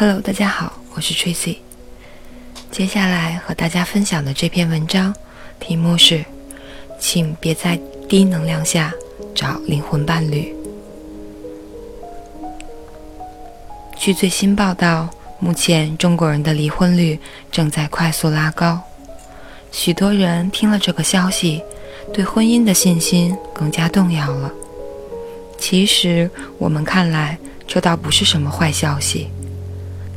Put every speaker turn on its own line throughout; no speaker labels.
Hello，大家好，我是 Tracy。接下来和大家分享的这篇文章题目是：请别在低能量下找灵魂伴侣。据最新报道，目前中国人的离婚率正在快速拉高。许多人听了这个消息，对婚姻的信心更加动摇了。其实，我们看来，这倒不是什么坏消息。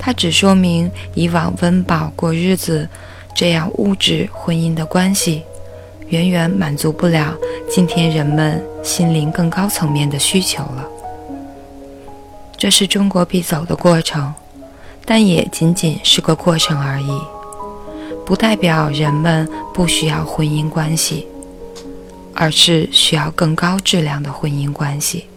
它只说明以往温饱过日子这样物质婚姻的关系，远远满足不了今天人们心灵更高层面的需求了。这是中国必走的过程，但也仅仅是个过程而已，不代表人们不需要婚姻关系，而是需要更高质量的婚姻关系。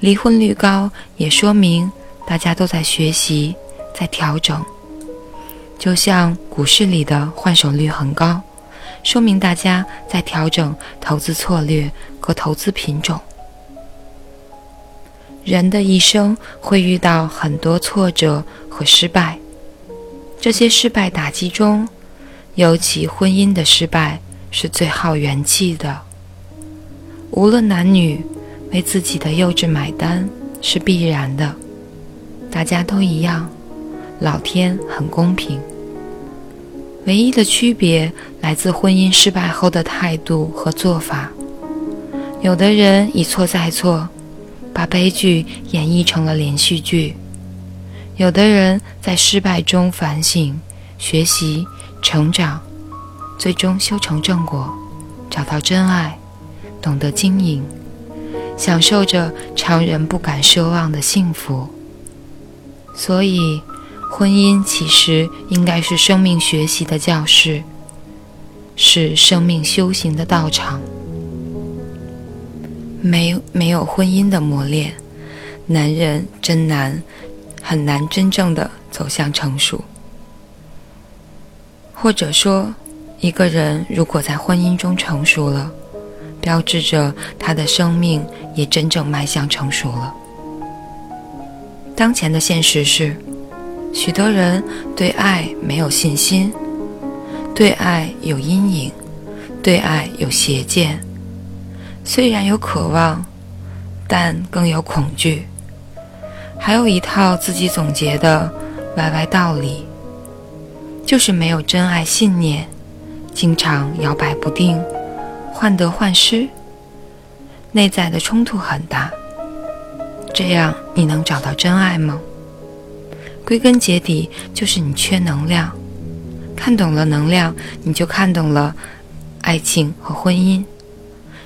离婚率高，也说明。大家都在学习，在调整，就像股市里的换手率很高，说明大家在调整投资策略和投资品种。人的一生会遇到很多挫折和失败，这些失败打击中，尤其婚姻的失败是最耗元气的。无论男女，为自己的幼稚买单是必然的。大家都一样，老天很公平。唯一的区别来自婚姻失败后的态度和做法。有的人一错再错，把悲剧演绎成了连续剧；有的人在失败中反省、学习、成长，最终修成正果，找到真爱，懂得经营，享受着常人不敢奢望的幸福。所以，婚姻其实应该是生命学习的教室，是生命修行的道场。没没有婚姻的磨练，男人真难，很难真正的走向成熟。或者说，一个人如果在婚姻中成熟了，标志着他的生命也真正迈向成熟了。当前的现实是，许多人对爱没有信心，对爱有阴影，对爱有邪见。虽然有渴望，但更有恐惧，还有一套自己总结的歪歪道理，就是没有真爱信念，经常摇摆不定，患得患失，内在的冲突很大。这样你能找到真爱吗？归根结底就是你缺能量。看懂了能量，你就看懂了爱情和婚姻。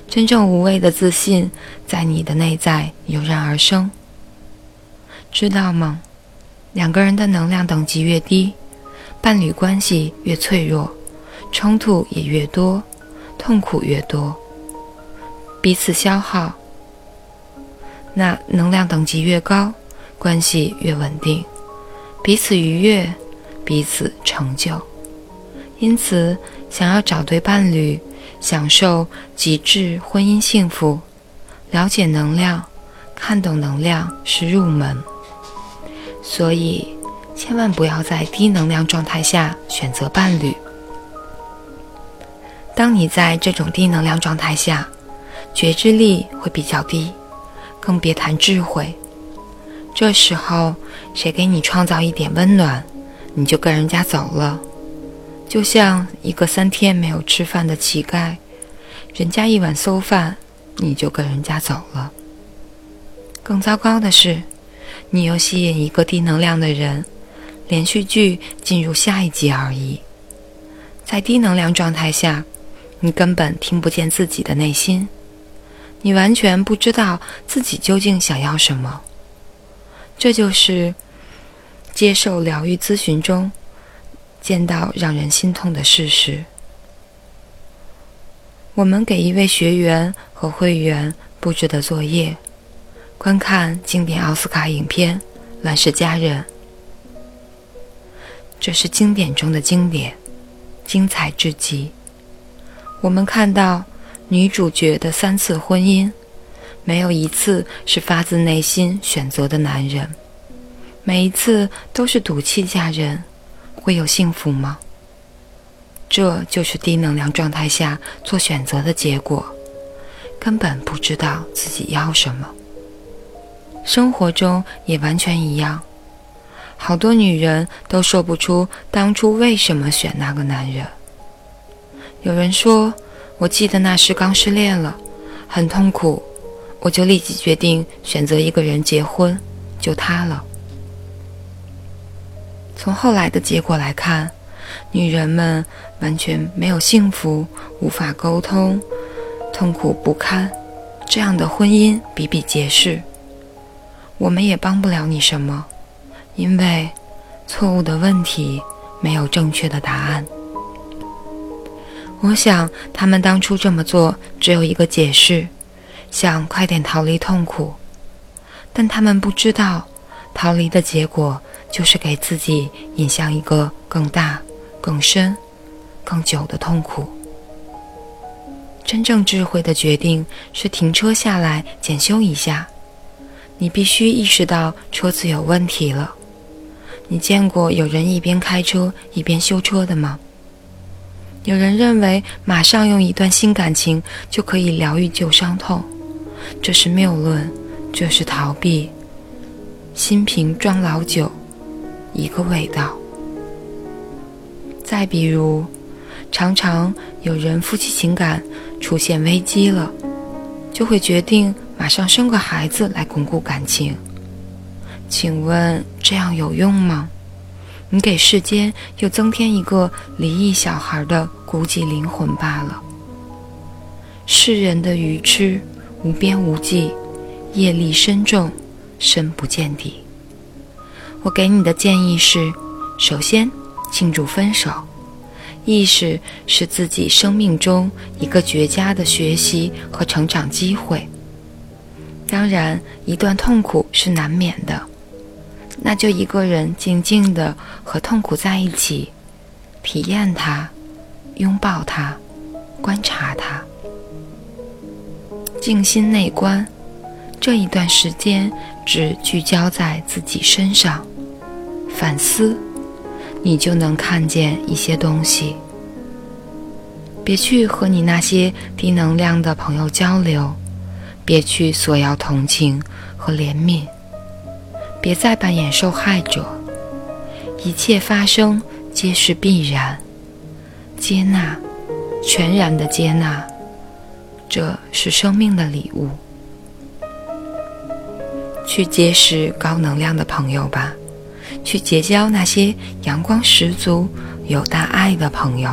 真正无畏的自信在你的内在油然而生。知道吗？两个人的能量等级越低，伴侣关系越脆弱，冲突也越多，痛苦越多，彼此消耗。那能量等级越高，关系越稳定，彼此愉悦，彼此成就。因此，想要找对伴侣，享受极致婚姻幸福，了解能量，看懂能量是入门。所以，千万不要在低能量状态下选择伴侣。当你在这种低能量状态下，觉知力会比较低。更别谈智慧。这时候，谁给你创造一点温暖，你就跟人家走了，就像一个三天没有吃饭的乞丐，人家一碗馊饭，你就跟人家走了。更糟糕的是，你又吸引一个低能量的人，连续剧进入下一集而已。在低能量状态下，你根本听不见自己的内心。你完全不知道自己究竟想要什么，这就是接受疗愈咨询中见到让人心痛的事实。我们给一位学员和会员布置的作业：观看经典奥斯卡影片《乱世佳人》，这是经典中的经典，精彩至极。我们看到。女主角的三次婚姻，没有一次是发自内心选择的男人，每一次都是赌气嫁人，会有幸福吗？这就是低能量状态下做选择的结果，根本不知道自己要什么。生活中也完全一样，好多女人都说不出当初为什么选那个男人。有人说：“我记得那时刚失恋了，很痛苦，我就立即决定选择一个人结婚，就他了。”从后来的结果来看，女人们完全没有幸福，无法沟通，痛苦不堪，这样的婚姻比比皆是。我们也帮不了你什么，因为错误的问题没有正确的答案。我想他们当初这么做只有一个解释，想快点逃离痛苦，但他们不知道，逃离的结果就是给自己引向一个更大、更深、更久的痛苦。真正智慧的决定是停车下来检修一下。你必须意识到车子有问题了。你见过有人一边开车一边修车的吗？有人认为马上用一段新感情就可以疗愈旧伤痛，这是谬论，这是逃避。新瓶装老酒，一个味道。再比如，常常有人夫妻情感出现危机了，就会决定。马上生个孩子来巩固感情，请问这样有用吗？你给世间又增添一个离异小孩的孤寂灵魂罢了。世人的愚痴无边无际，业力深重，深不见底。我给你的建议是：首先庆祝分手，意识是自己生命中一个绝佳的学习和成长机会。当然，一段痛苦是难免的，那就一个人静静的和痛苦在一起，体验它，拥抱它，观察它，静心内观。这一段时间只聚焦在自己身上，反思，你就能看见一些东西。别去和你那些低能量的朋友交流。别去索要同情和怜悯，别再扮演受害者。一切发生皆是必然，接纳，全然的接纳，这是生命的礼物。去结识高能量的朋友吧，去结交那些阳光十足、有大爱的朋友，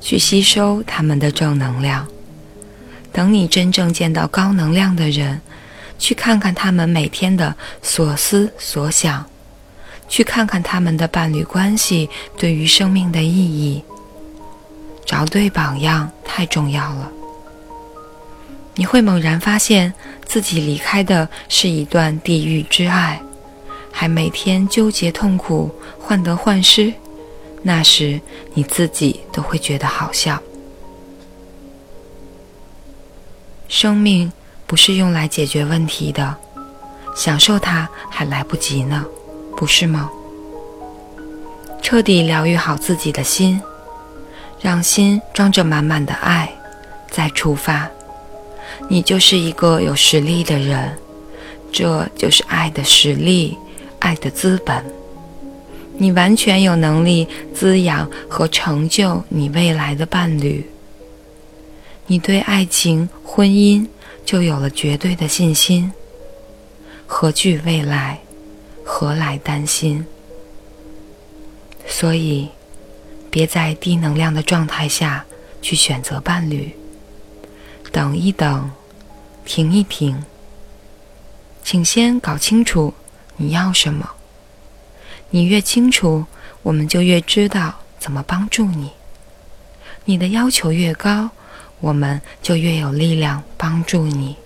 去吸收他们的正能量。等你真正见到高能量的人，去看看他们每天的所思所想，去看看他们的伴侣关系对于生命的意义。找对榜样太重要了。你会猛然发现自己离开的是一段地狱之爱，还每天纠结痛苦、患得患失，那时你自己都会觉得好笑。生命不是用来解决问题的，享受它还来不及呢，不是吗？彻底疗愈好自己的心，让心装着满满的爱，再出发，你就是一个有实力的人，这就是爱的实力，爱的资本。你完全有能力滋养和成就你未来的伴侣。你对爱情、婚姻就有了绝对的信心，何惧未来？何来担心？所以，别在低能量的状态下去选择伴侣。等一等，停一停，请先搞清楚你要什么。你越清楚，我们就越知道怎么帮助你。你的要求越高。我们就越有力量帮助你。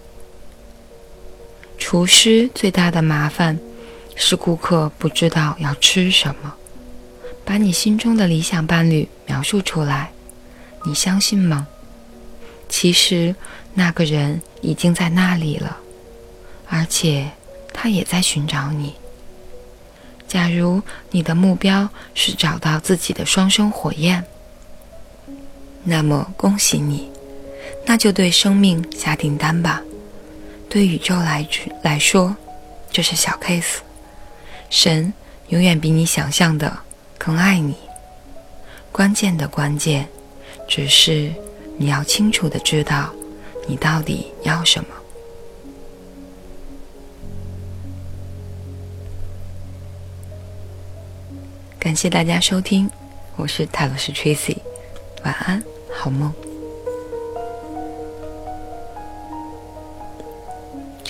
厨师最大的麻烦是顾客不知道要吃什么。把你心中的理想伴侣描述出来，你相信吗？其实那个人已经在那里了，而且他也在寻找你。假如你的目标是找到自己的双生火焰，那么恭喜你，那就对生命下订单吧。对宇宙来来说，这是小 case。神永远比你想象的更爱你。关键的关键，只是你要清楚的知道，你到底要什么。感谢大家收听，我是泰罗斯 Tracy，晚安，好梦。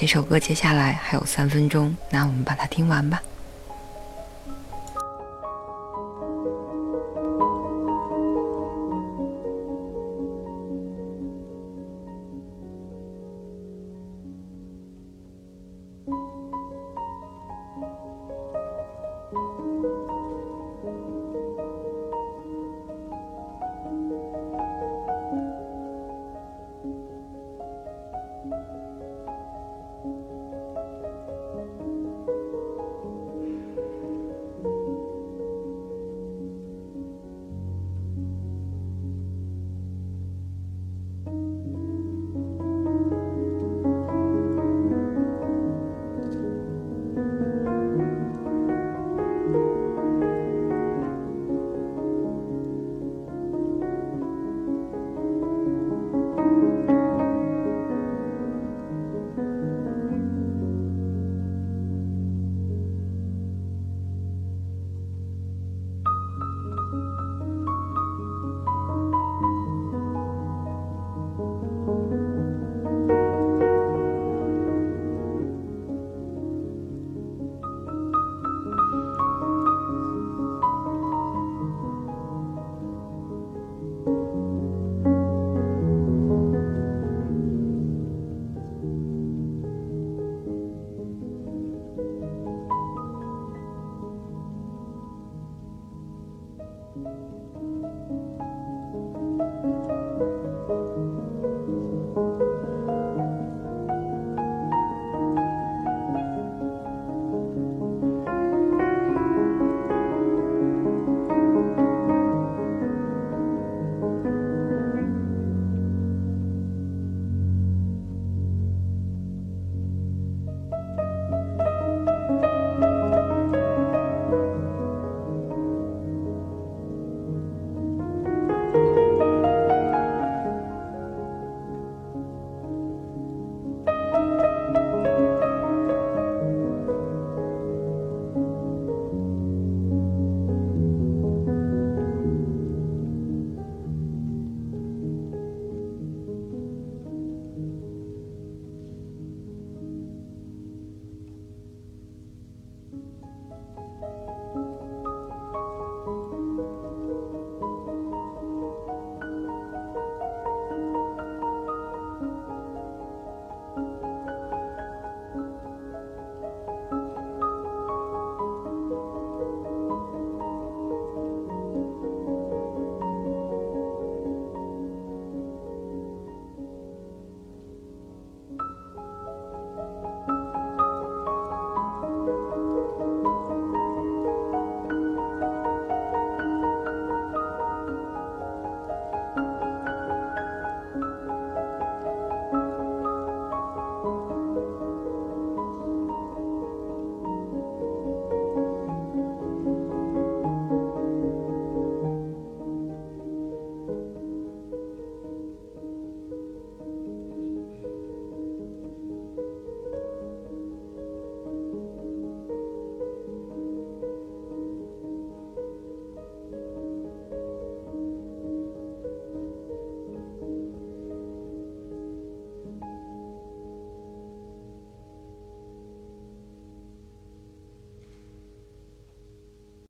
这首歌接下来还有三分钟，那我们把它听完吧。